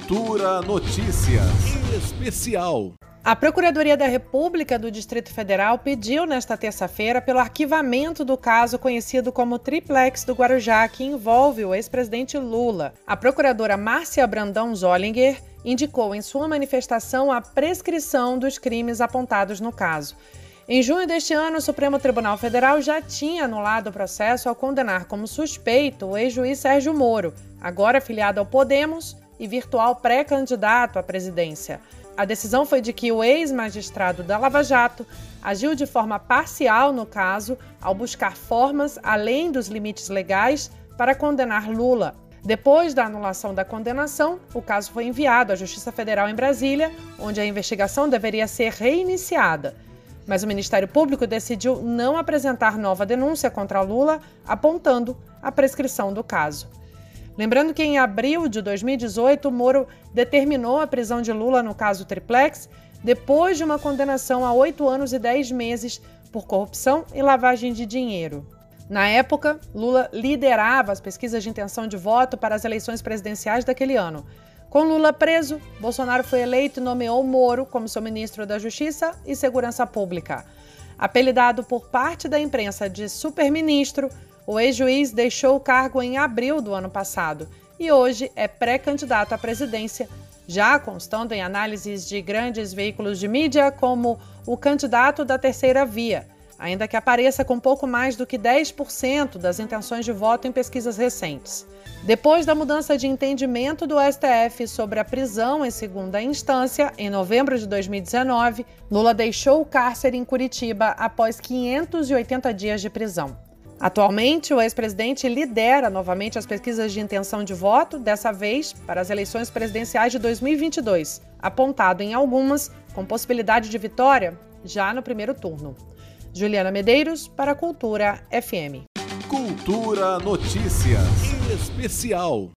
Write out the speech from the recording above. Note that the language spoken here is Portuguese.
Cultura Notícias Especial. A Procuradoria da República do Distrito Federal pediu nesta terça-feira pelo arquivamento do caso conhecido como Triplex do Guarujá, que envolve o ex-presidente Lula. A procuradora Márcia Brandão Zollinger indicou em sua manifestação a prescrição dos crimes apontados no caso. Em junho deste ano, o Supremo Tribunal Federal já tinha anulado o processo ao condenar como suspeito o ex-juiz Sérgio Moro, agora filiado ao Podemos e virtual pré-candidato à presidência. A decisão foi de que o ex-magistrado da Lava Jato agiu de forma parcial no caso ao buscar formas além dos limites legais para condenar Lula. Depois da anulação da condenação, o caso foi enviado à Justiça Federal em Brasília, onde a investigação deveria ser reiniciada. Mas o Ministério Público decidiu não apresentar nova denúncia contra Lula, apontando a prescrição do caso. Lembrando que em abril de 2018, Moro determinou a prisão de Lula no caso Triplex, depois de uma condenação a oito anos e dez meses por corrupção e lavagem de dinheiro. Na época, Lula liderava as pesquisas de intenção de voto para as eleições presidenciais daquele ano. Com Lula preso, Bolsonaro foi eleito e nomeou Moro como seu ministro da Justiça e Segurança Pública. Apelidado por parte da imprensa de superministro, o ex-juiz deixou o cargo em abril do ano passado e hoje é pré-candidato à presidência, já constando em análises de grandes veículos de mídia como o candidato da terceira via, ainda que apareça com pouco mais do que 10% das intenções de voto em pesquisas recentes. Depois da mudança de entendimento do STF sobre a prisão em segunda instância, em novembro de 2019, Lula deixou o cárcere em Curitiba após 580 dias de prisão. Atualmente, o ex-presidente lidera novamente as pesquisas de intenção de voto, dessa vez para as eleições presidenciais de 2022, apontado em algumas com possibilidade de vitória já no primeiro turno. Juliana Medeiros, para Cultura FM. Cultura Notícias Especial.